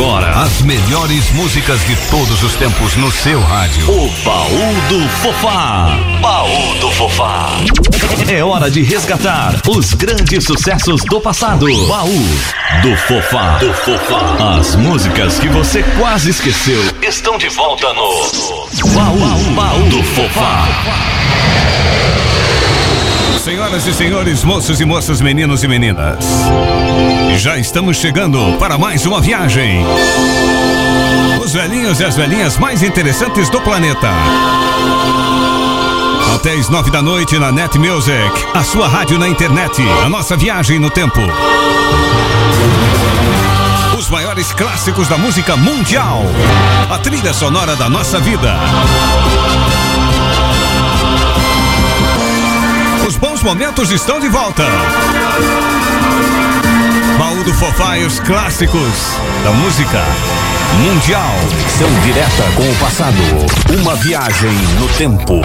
Agora, as melhores músicas de todos os tempos no seu rádio. O baú do Fofá. Baú do Fofá. É hora de resgatar os grandes sucessos do passado. Baú do Fofá. Do Fofá. As músicas que você quase esqueceu estão de volta no Baú, baú, baú do Fofá. Senhoras e senhores, moços e moças, meninos e meninas, já estamos chegando para mais uma viagem. Os velhinhos e as velhinhas mais interessantes do planeta. Até às nove da noite na Net Music, a sua rádio na internet, a nossa viagem no tempo. Os maiores clássicos da música mundial, a trilha sonora da nossa vida. Bons momentos estão de volta. Baú do Fofá e os clássicos da música mundial. São direta com o passado. Uma viagem no tempo.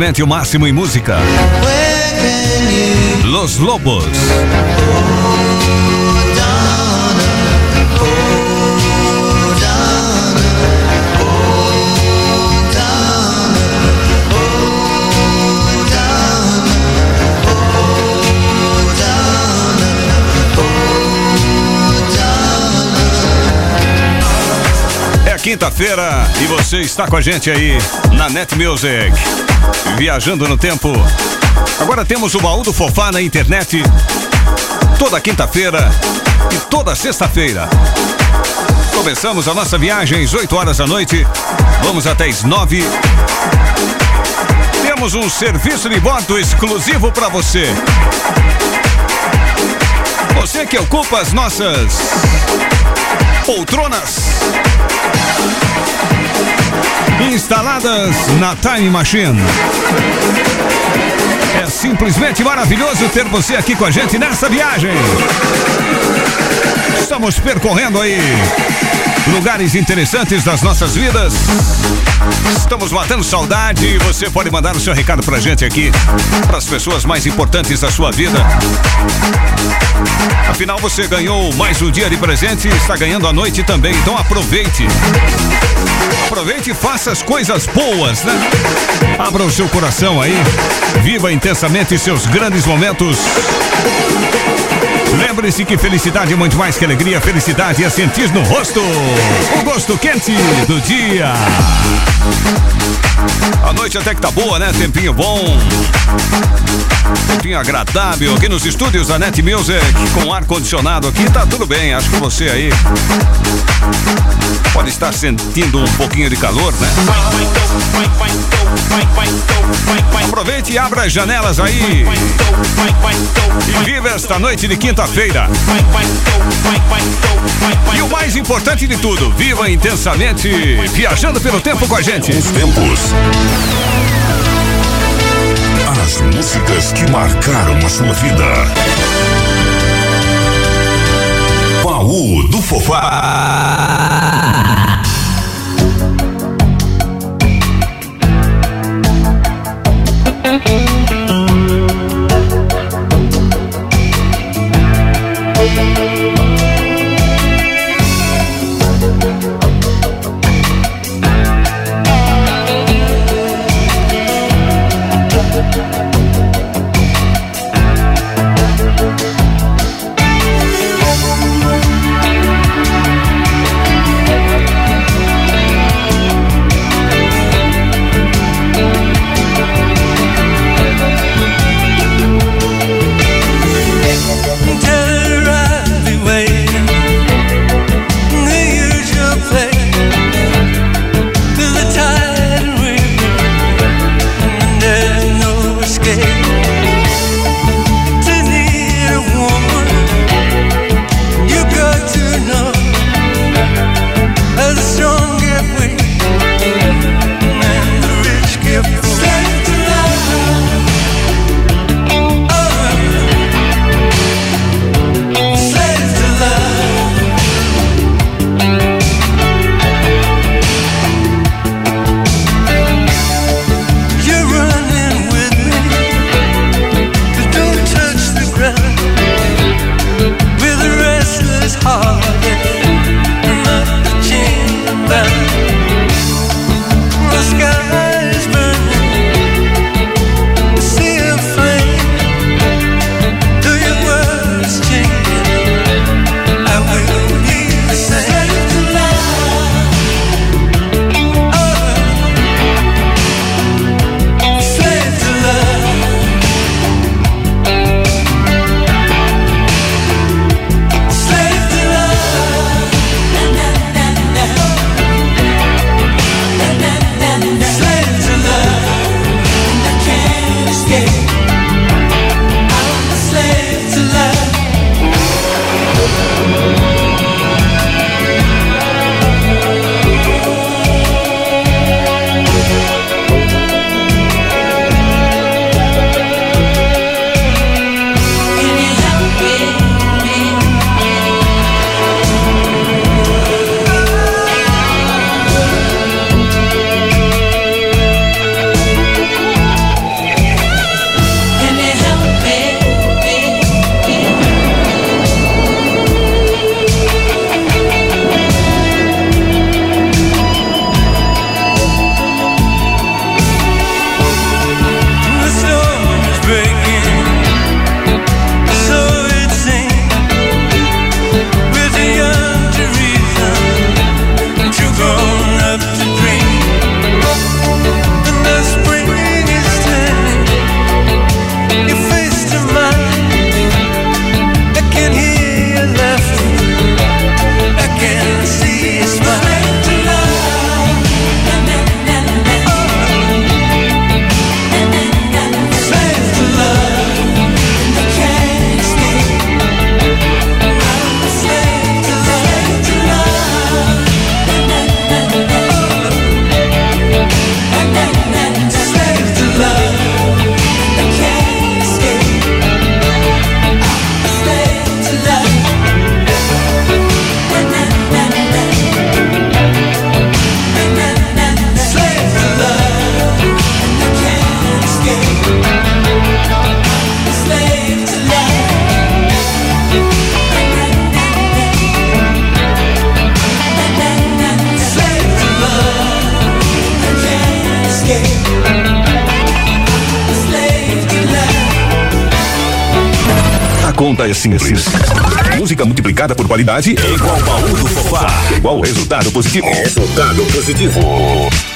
Simplesmente o máximo em música. Los Lobos. É quinta-feira e você está com a gente aí na Net Music. Viajando no tempo. Agora temos o baú do Fofá na internet. Toda quinta-feira e toda sexta-feira. Começamos a nossa viagem às 8 horas da noite. Vamos até às 9. Temos um serviço de bordo exclusivo para você. Você que ocupa as nossas poltronas instaladas na Time Machine. É simplesmente maravilhoso ter você aqui com a gente nessa viagem. Estamos percorrendo aí lugares interessantes das nossas vidas. Estamos matando saudade e você pode mandar o seu recado pra gente aqui, para as pessoas mais importantes da sua vida. Afinal, você ganhou mais um dia de presente e está ganhando a noite também, então aproveite. Aproveite e faça as coisas boas, né? Abra o seu coração aí, viva intensamente seus grandes momentos. Lembre-se que felicidade é muito mais que alegria. Felicidade é sentir no rosto o gosto quente do dia. A noite até que tá boa, né? Tempinho bom. Tempinho agradável aqui nos estúdios da Net Music com ar condicionado aqui. Tá tudo bem, acho que você aí pode estar sentindo um pouquinho de calor, né? Aproveite e abra as janelas aí. E viva esta noite de quinta-feira. E o mais importante de tudo, viva intensamente viajando pelo tempo com a gente. Os tempos. As músicas que marcaram a sua vida. Baú do Fofá. Simples. Música multiplicada por qualidade é igual baú do Fofá. Igual resultado positivo. Resultado positivo.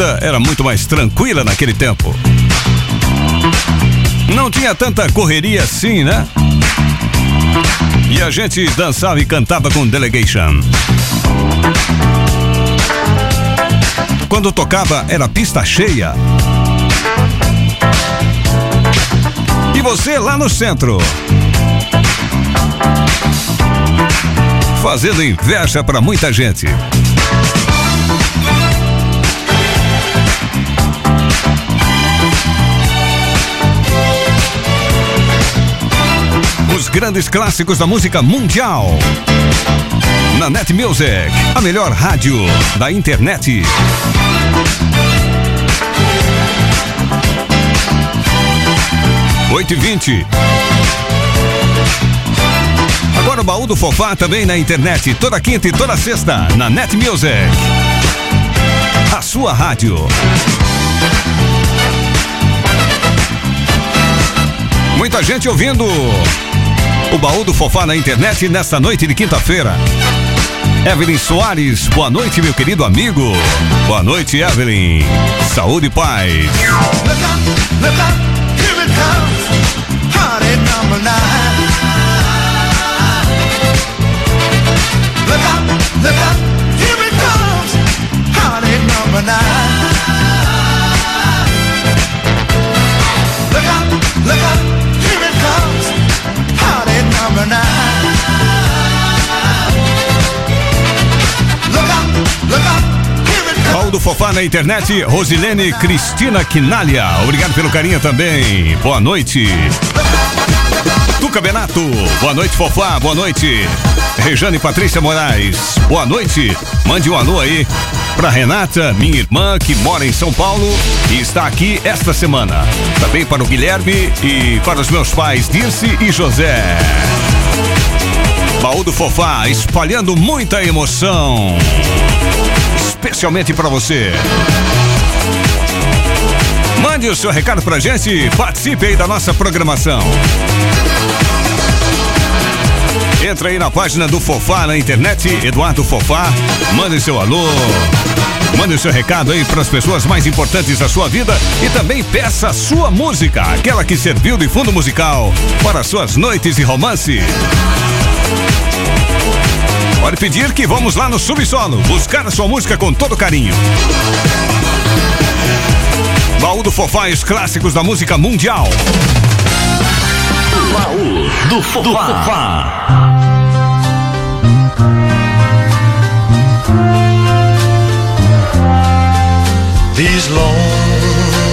Vida era muito mais tranquila naquele tempo. Não tinha tanta correria assim, né? E a gente dançava e cantava com Delegation. Quando tocava era pista cheia. E você lá no centro. Fazendo inveja para muita gente. Os grandes clássicos da música mundial. Na Net Music, a melhor rádio da internet. Oito e vinte. Agora o baú do Fofá também na internet, toda quinta e toda sexta, na Net Music. A sua rádio. Muita gente ouvindo o baú do Fofá na internet nesta noite de quinta-feira. Evelyn Soares, boa noite, meu querido amigo. Boa noite, Evelyn. Saúde e paz. Look look here it comes. Party number nine. Paulo do Fofá na internet, Rosilene Cristina Quinalha. Obrigado pelo carinho também. Boa noite. Tuca Benato, boa noite, Fofá, boa noite. Rejane Patrícia Moraes, boa noite. Mande um alô aí pra Renata, minha irmã, que mora em São Paulo e está aqui esta semana. Também para o Guilherme e para os meus pais, Dirce e José. Baú do Fofá, espalhando muita emoção. Especialmente para você. Mande o seu recado pra gente, participe aí da nossa programação. Entra aí na página do Fofá na internet, Eduardo Fofá, mande seu alô. Mande o seu recado aí para as pessoas mais importantes da sua vida e também peça a sua música, aquela que serviu de fundo musical para suas noites de romance. Pode pedir que vamos lá no subsolo buscar a sua música com todo carinho. Baú do Fofá e os clássicos da música mundial. Baú do Fofá. Do Fofá. These long,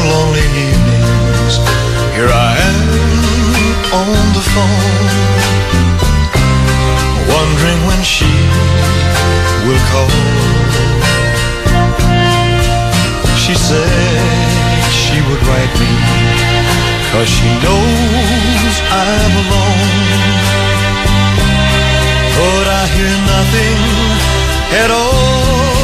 lonely evenings, here I am on the phone, wondering when she will call. She said she would write me, cause she knows I'm alone. But I hear nothing at all.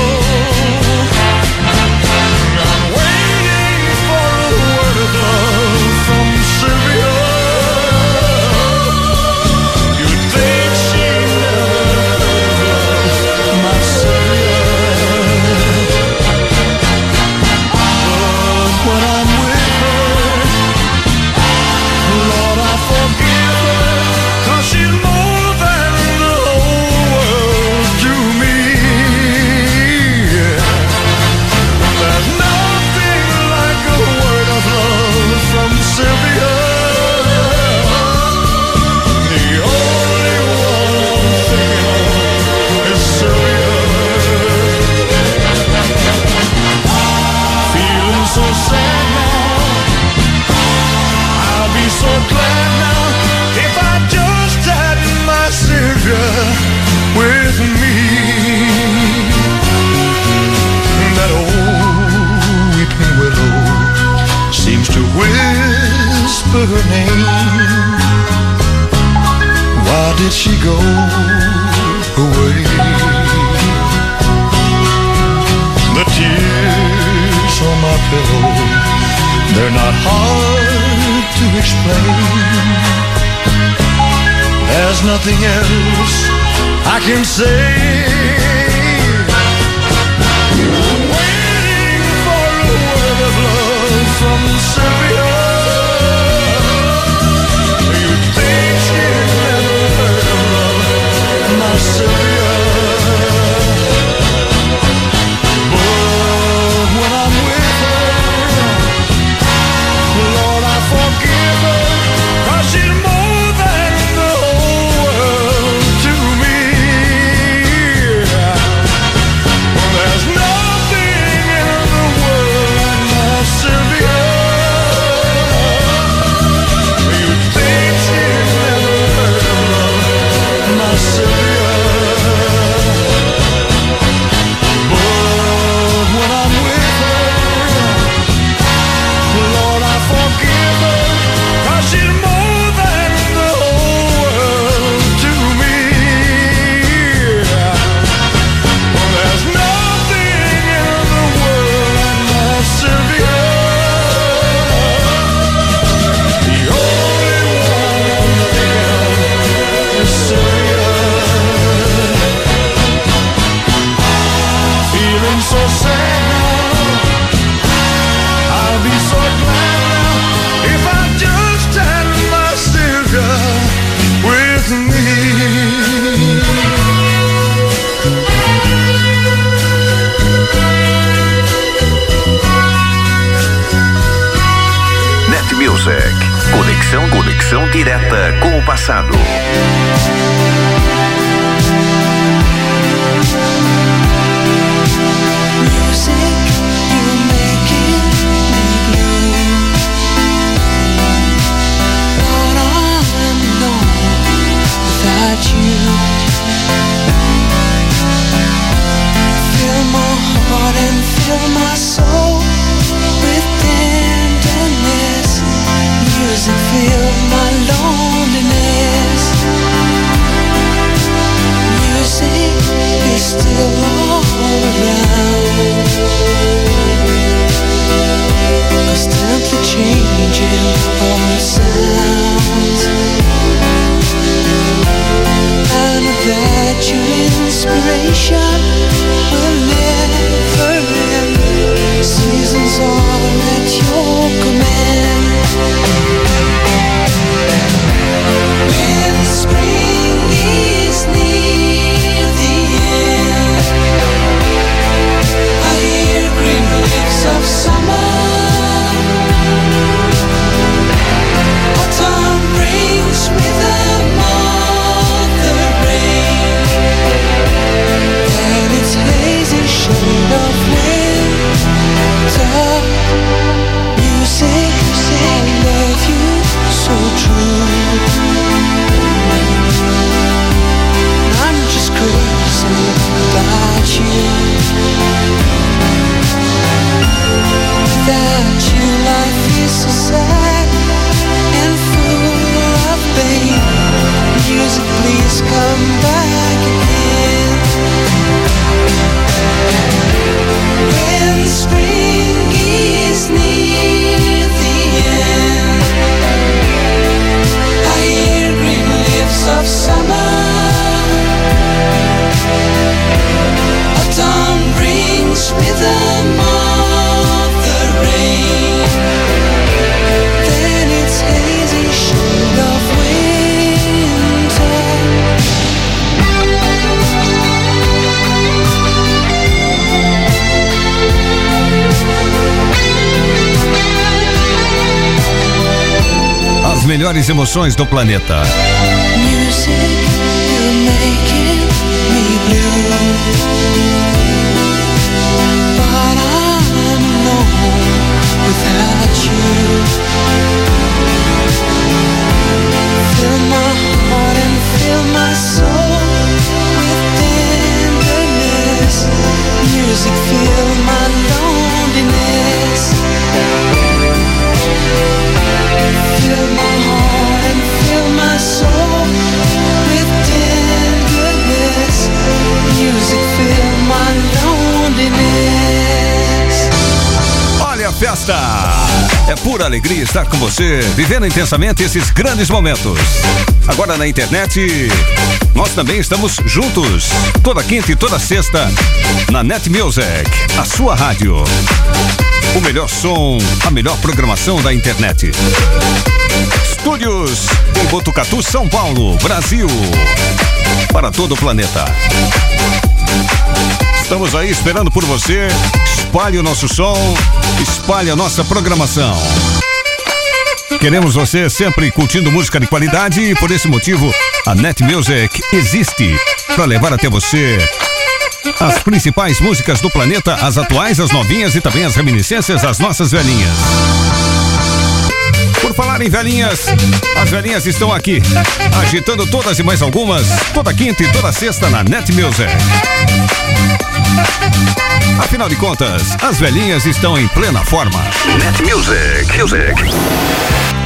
Can say. As melhores emoções do planeta. Alegria estar com você, vivendo intensamente esses grandes momentos. Agora na internet, nós também estamos juntos, toda quinta e toda sexta, na Net Music, a sua rádio. O melhor som, a melhor programação da internet. Estúdios em Botucatu, São Paulo, Brasil. Para todo o planeta. Estamos aí esperando por você. Espalhe o nosso som, espalhe a nossa programação. Queremos você sempre curtindo música de qualidade e por esse motivo a Net Music existe para levar até você as principais músicas do planeta, as atuais, as novinhas e também as reminiscências das nossas velhinhas. Por falar em velhinhas, as velhinhas estão aqui, agitando todas e mais algumas, toda quinta e toda sexta na Net Music. Afinal de contas, as velhinhas estão em plena forma. Net Music. Music.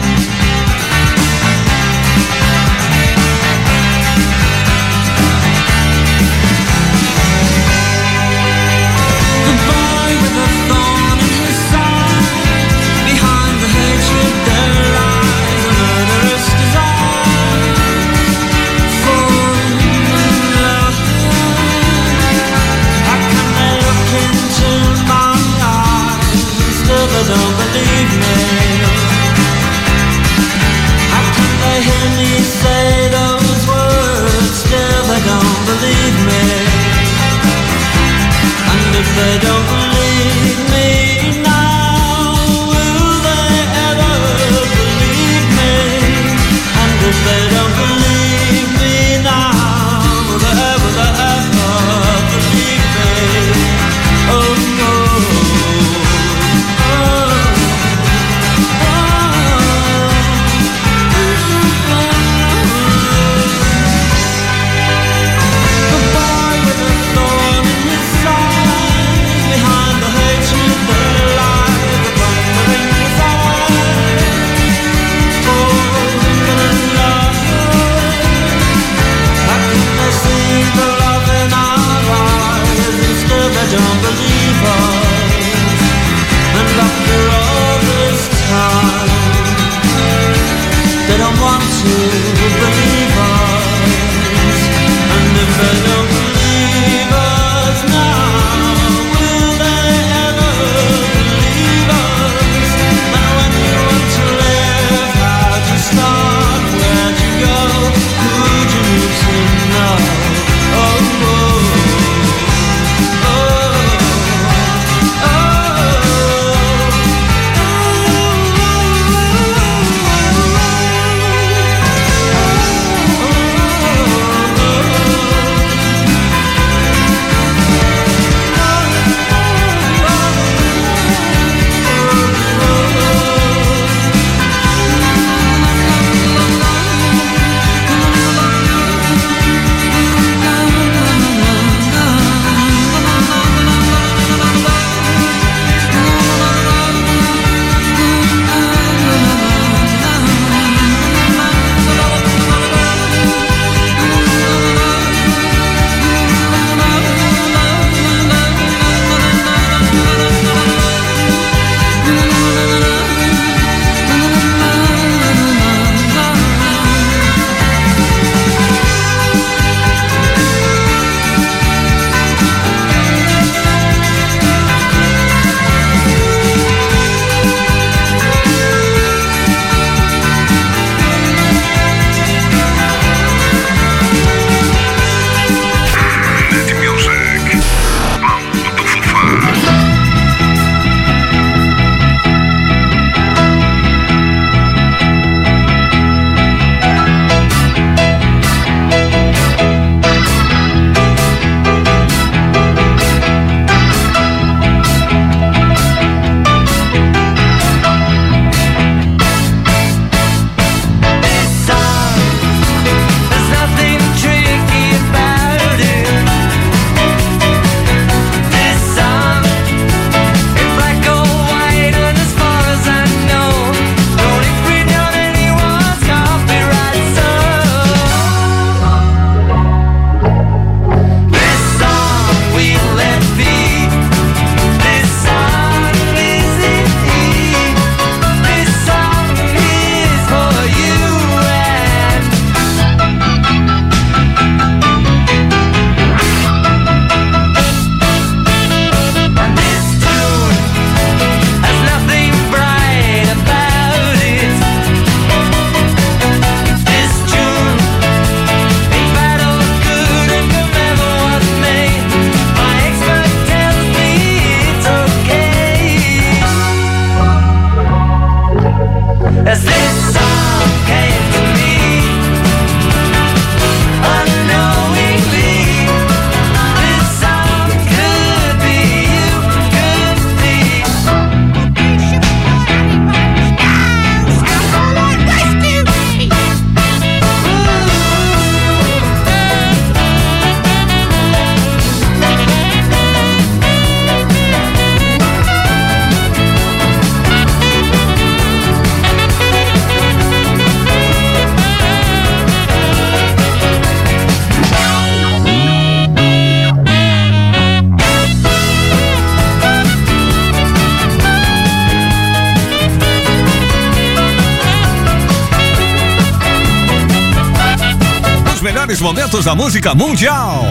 Momentos da música mundial.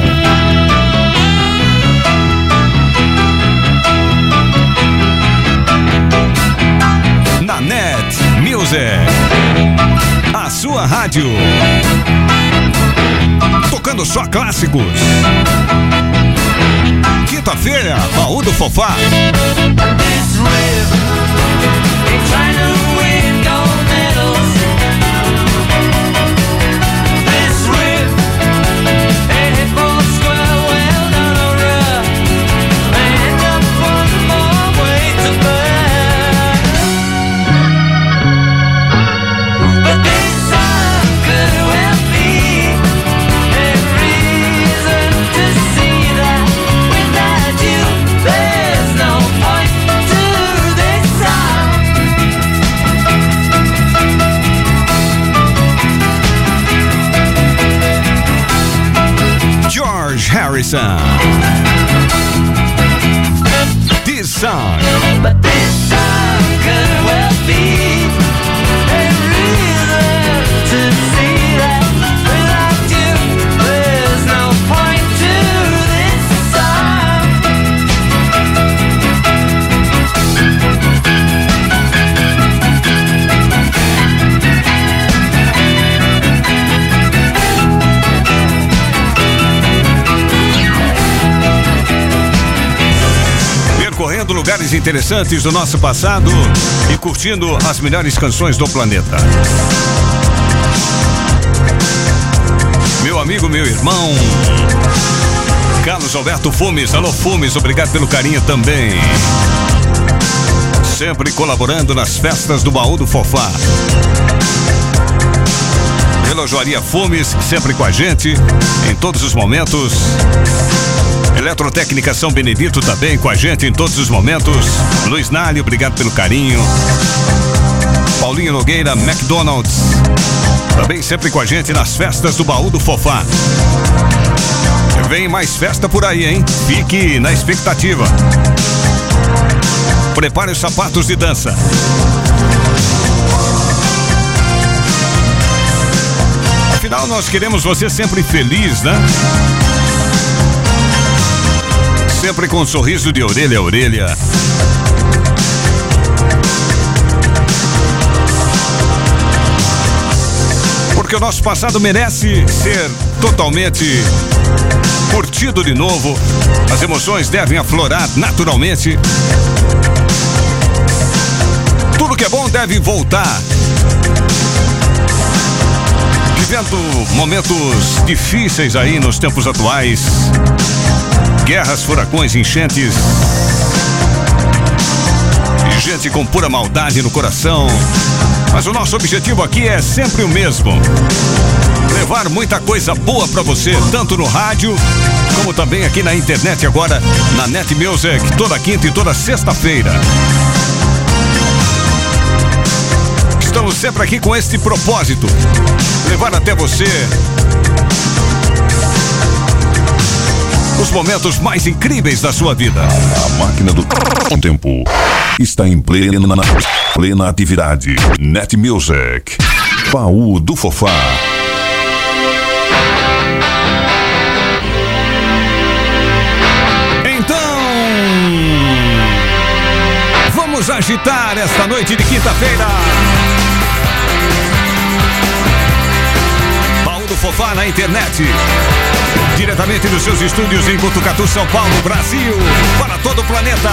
Na Net Music. A sua rádio. Tocando só clássicos. Que quarta-feira, baú do Fofá. This rib George Harrison. This song. But lugares interessantes do nosso passado e curtindo as melhores canções do planeta. Meu amigo, meu irmão. Carlos Alberto Fumes, alô Fumes, obrigado pelo carinho também. Sempre colaborando nas festas do baú do Fofá. Relojoaria Fumes, sempre com a gente, em todos os momentos. Eletrotécnica São Benedito também com a gente em todos os momentos. Luiz Nali, obrigado pelo carinho. Paulinho Nogueira, McDonald's. Também sempre com a gente nas festas do baú do Fofá. Vem mais festa por aí, hein? Fique na expectativa. Prepare os sapatos de dança. Afinal, nós queremos você sempre feliz, né? Sempre com um sorriso de orelha a orelha. Porque o nosso passado merece ser totalmente curtido de novo. As emoções devem aflorar naturalmente. Tudo que é bom deve voltar. Vivendo momentos difíceis aí nos tempos atuais. Guerras, furacões, enchentes. Gente com pura maldade no coração. Mas o nosso objetivo aqui é sempre o mesmo. Levar muita coisa boa pra você, tanto no rádio, como também aqui na internet agora, na Net Music, toda quinta e toda sexta-feira. Estamos sempre aqui com este propósito: levar até você os momentos mais incríveis da sua vida. A máquina do tempo está em plena, plena atividade. Net Music. Baú do Fofá. Então, vamos agitar esta noite de quinta-feira. Fofá na internet. Diretamente dos seus estúdios em Cutucatu, São Paulo, Brasil. Para todo o planeta.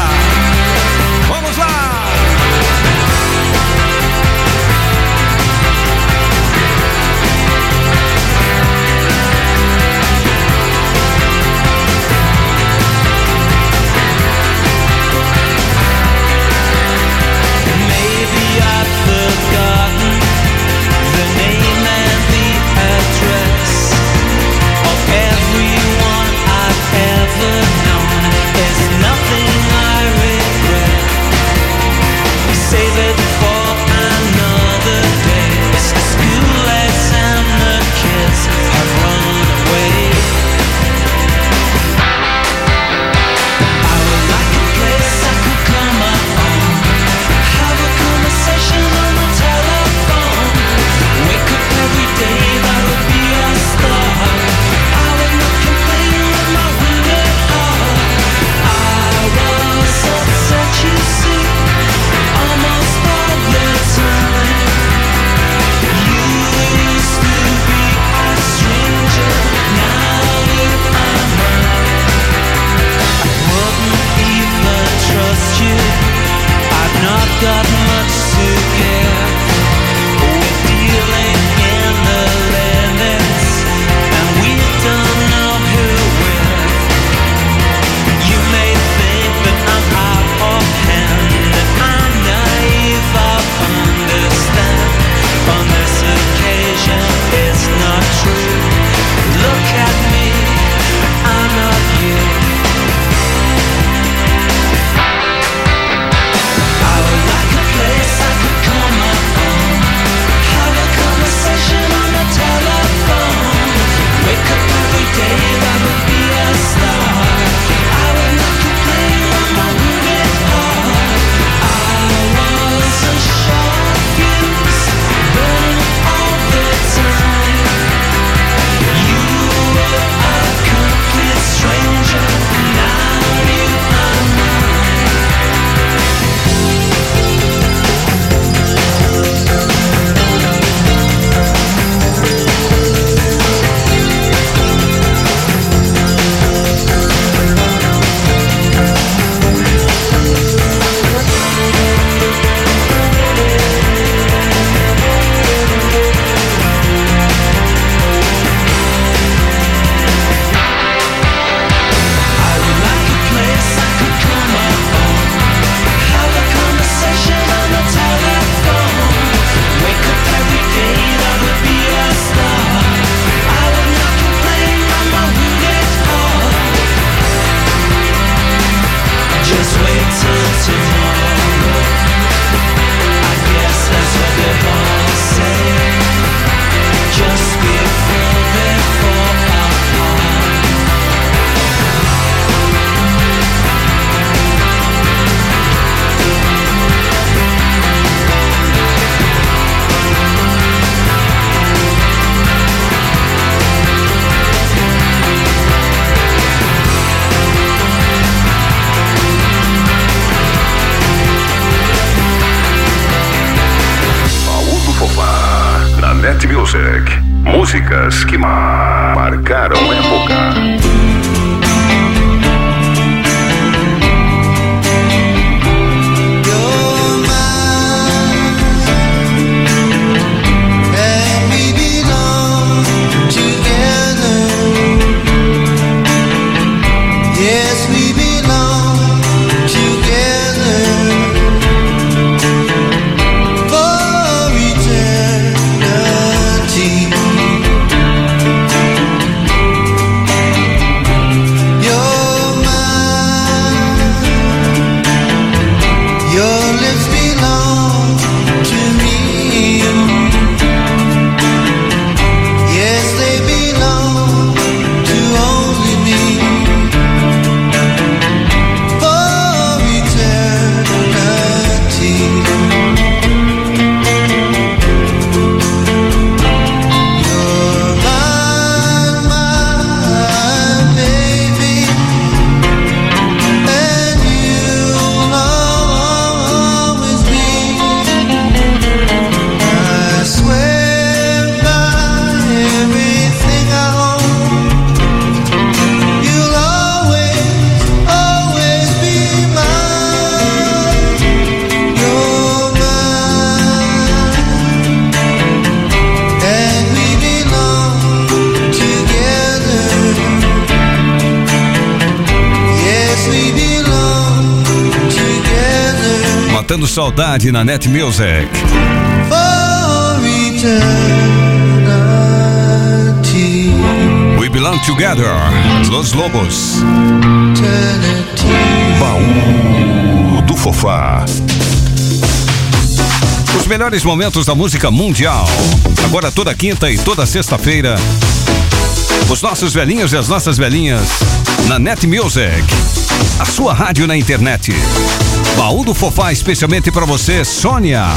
Music. Músicas que marcaram época. Saudade na Net Music. We belong together. Los Lobos. Baú do Fofá. Os melhores momentos da música mundial. Agora toda quinta e toda sexta-feira. Os nossos velhinhos e as nossas velhinhas na Net Music. A sua rádio na internet. Baú do Fofá, especialmente para você, Sônia.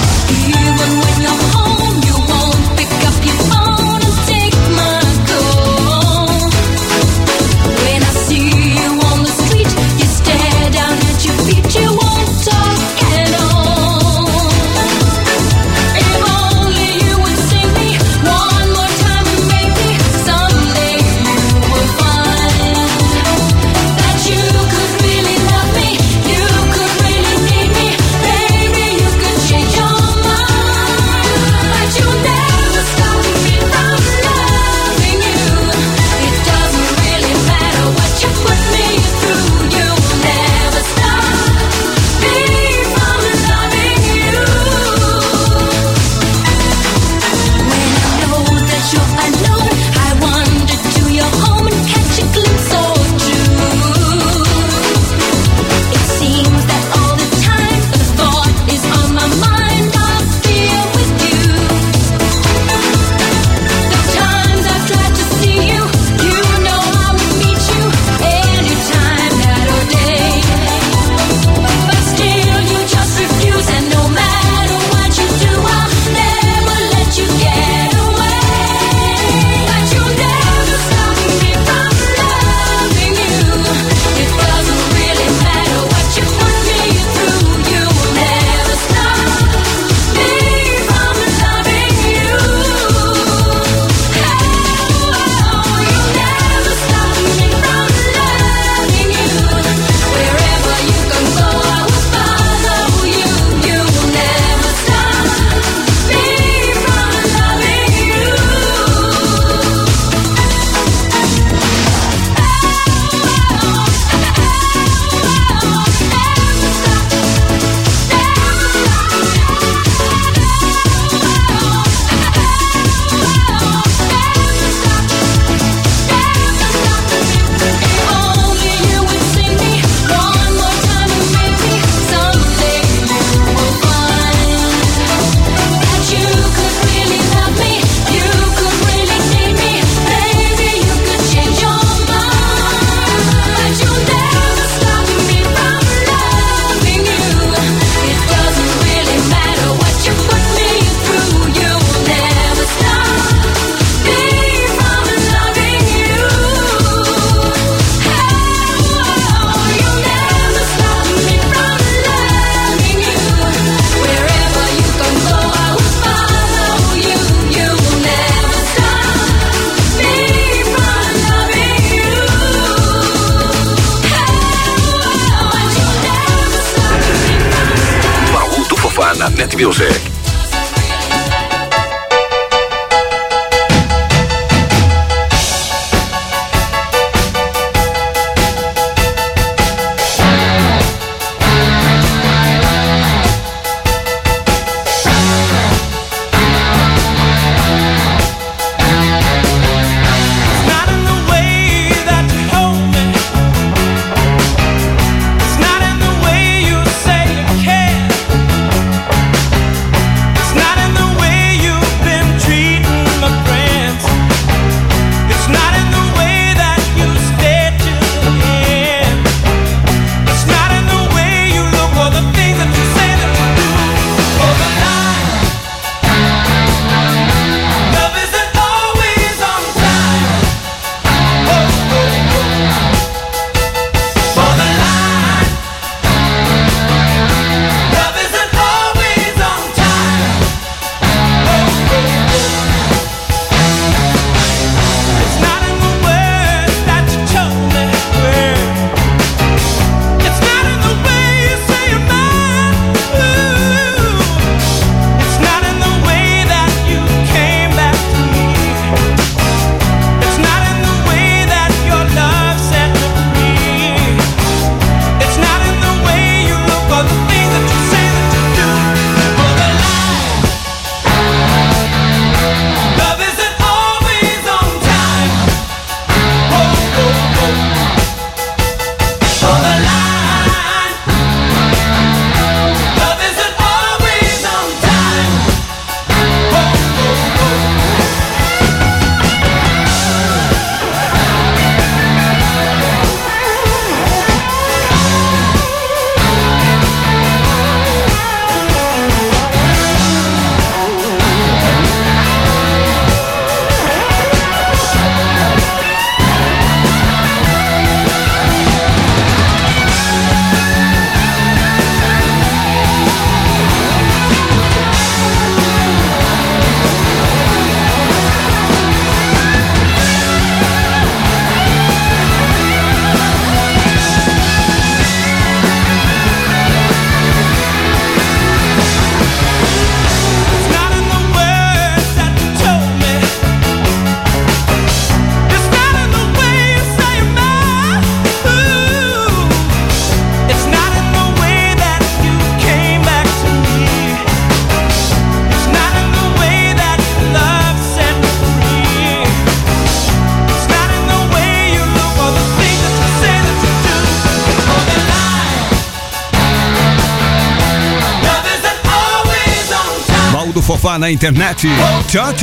Fofá na internet. Tchau.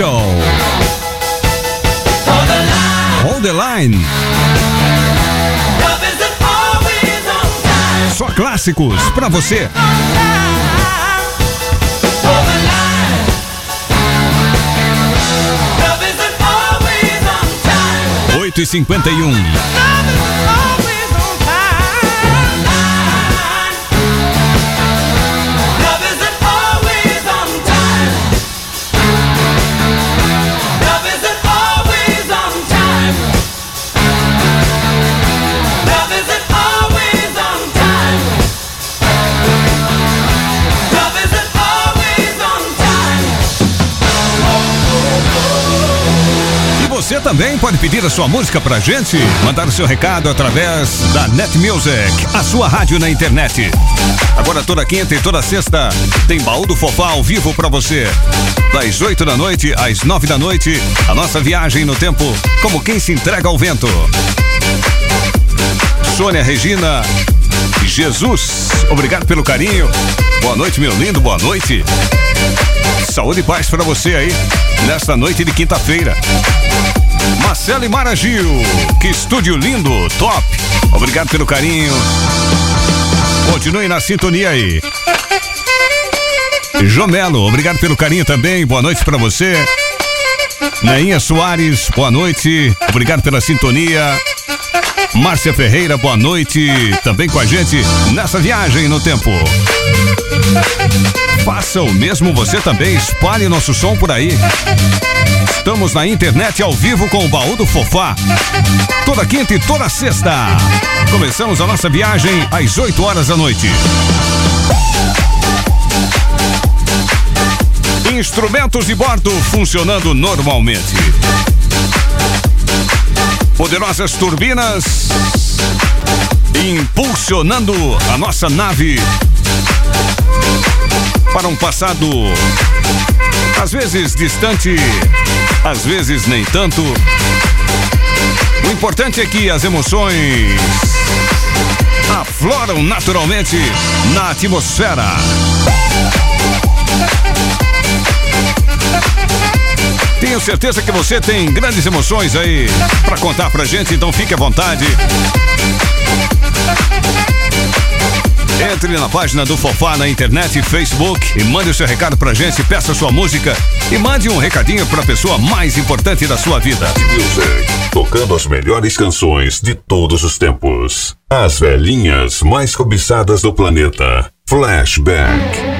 Hold the line. Só clássicos pra você. On time. 8 e 51 também pode pedir a sua música pra gente, mandar o seu recado através da Net Music, a sua rádio na internet. Agora toda quinta e toda sexta tem baú do Fofá ao vivo pra você. Das 8 da noite às 9 da noite, a nossa viagem no tempo, como quem se entrega ao vento. Sônia Regina, Jesus, obrigado pelo carinho. Boa noite, meu lindo, boa noite. Saúde e paz pra você aí, nesta noite de quinta-feira. Marcelo e Gil, que estúdio lindo, top. Obrigado pelo carinho. Continue na sintonia aí. Jomelo, obrigado pelo carinho também. Boa noite pra você. Neinha Soares, boa noite. Obrigado pela sintonia. Márcia Ferreira, boa noite. Também com a gente nessa viagem no tempo. Faça o mesmo você também, espalhe nosso som por aí. Estamos na internet ao vivo com o Baú do Fofá. Toda quinta e toda sexta. Começamos a nossa viagem às 8 horas da noite. Instrumentos de bordo funcionando normalmente. Poderosas turbinas impulsionando a nossa nave para um passado às vezes distante, às vezes nem tanto. O importante é que as emoções afloram naturalmente na atmosfera. Tenho certeza que você tem grandes emoções aí pra contar pra gente, então fique à vontade. Entre na página do Fofá na internet e Facebook e mande o seu recado pra gente, peça sua música e mande um recadinho pra pessoa mais importante da sua vida. Tocando as melhores canções de todos os tempos. As velhinhas mais cobiçadas do planeta. Flashback.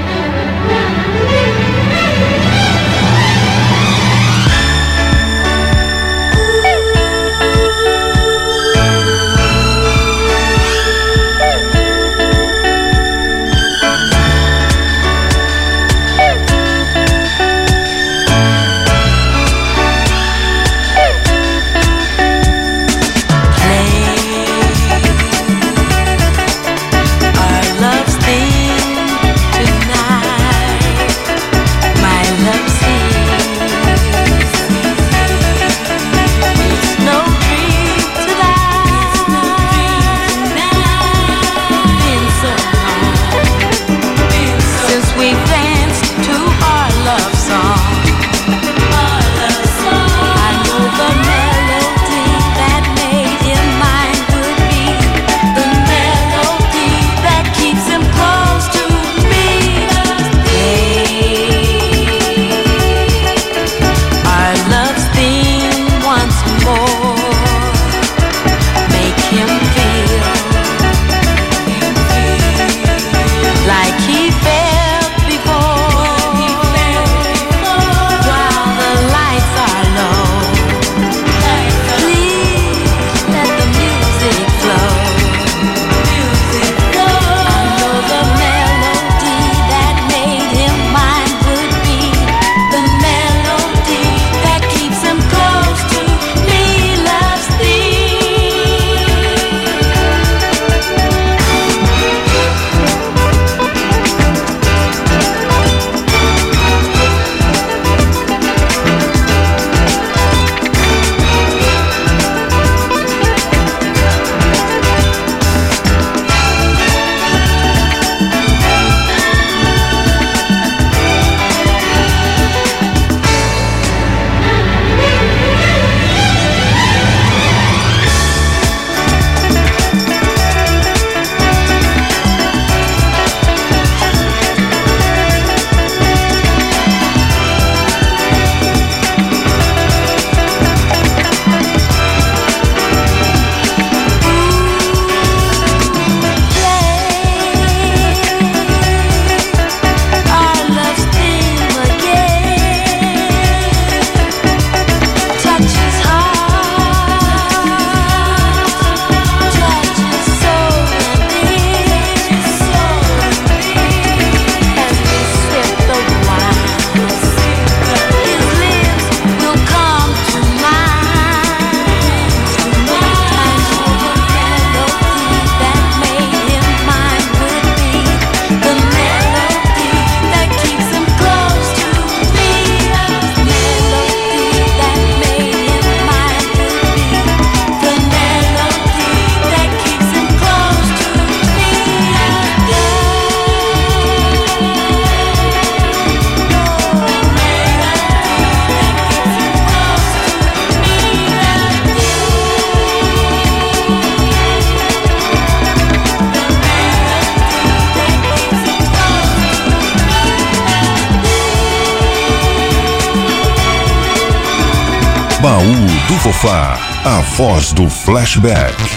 Voz do flashback.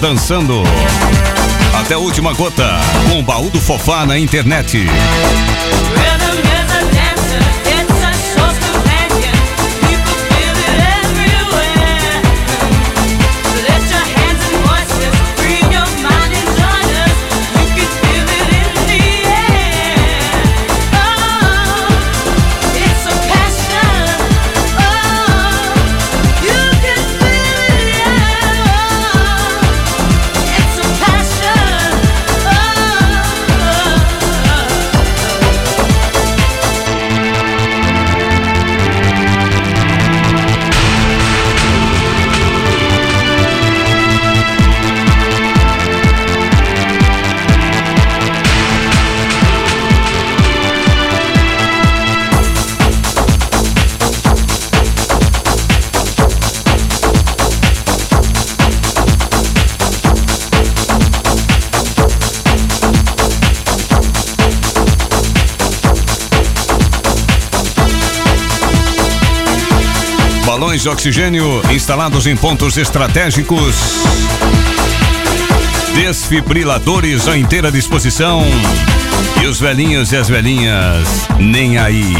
Dançando. Até a última gota, com o baú do Fofá na internet. De oxigênio instalados em pontos estratégicos. Desfibriladores à inteira disposição. E os velhinhos e as velhinhas nem aí.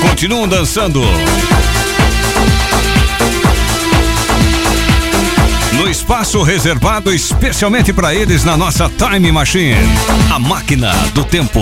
Continuam dançando. No espaço reservado especialmente para eles na nossa Time Machine, a máquina do tempo.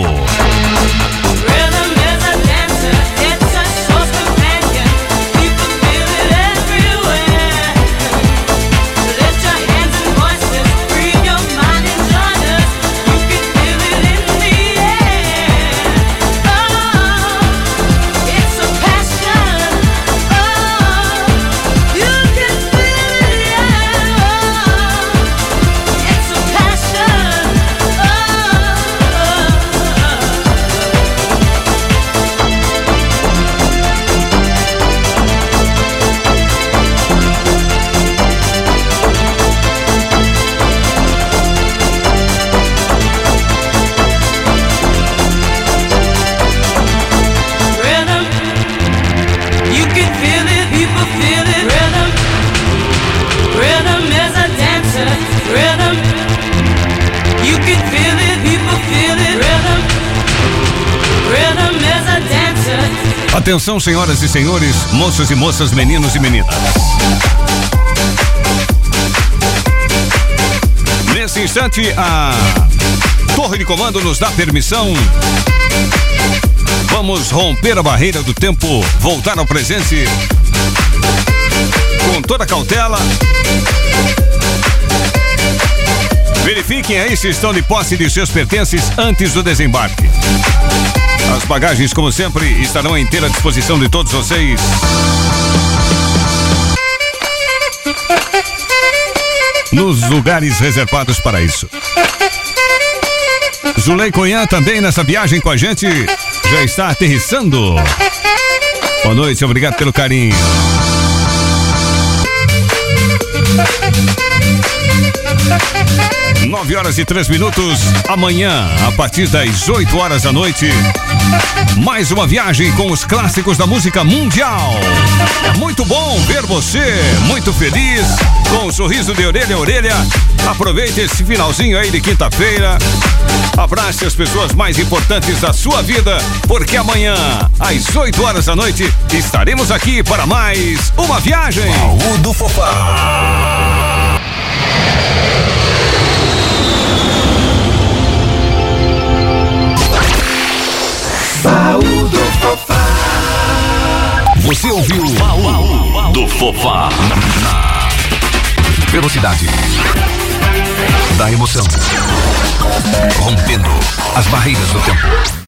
Atenção, senhoras e senhores, moços e moças, meninos e meninas. Nesse instante, a torre de comando nos dá permissão. Vamos romper a barreira do tempo, voltar ao presente com toda cautela. Verifiquem aí se estão de posse de seus pertences antes do desembarque. As bagagens, como sempre, estarão à inteira disposição de todos vocês. Nos lugares reservados para isso. Zulei Cunhã também nessa viagem com a gente já está aterrissando. Boa noite, obrigado pelo carinho. Nove horas e três minutos. Amanhã, a partir das 8 horas da noite, mais uma viagem com os clássicos da música mundial. Muito bom ver você muito feliz, com um sorriso de orelha a orelha. Aproveite esse finalzinho aí de quinta-feira. Abrace as pessoas mais importantes da sua vida, porque amanhã, às 8 horas da noite, estaremos aqui para mais uma viagem. Baú do Fofá. Você ouviu Baú do Fofá. Velocidade da emoção. Rompendo as barreiras do tempo.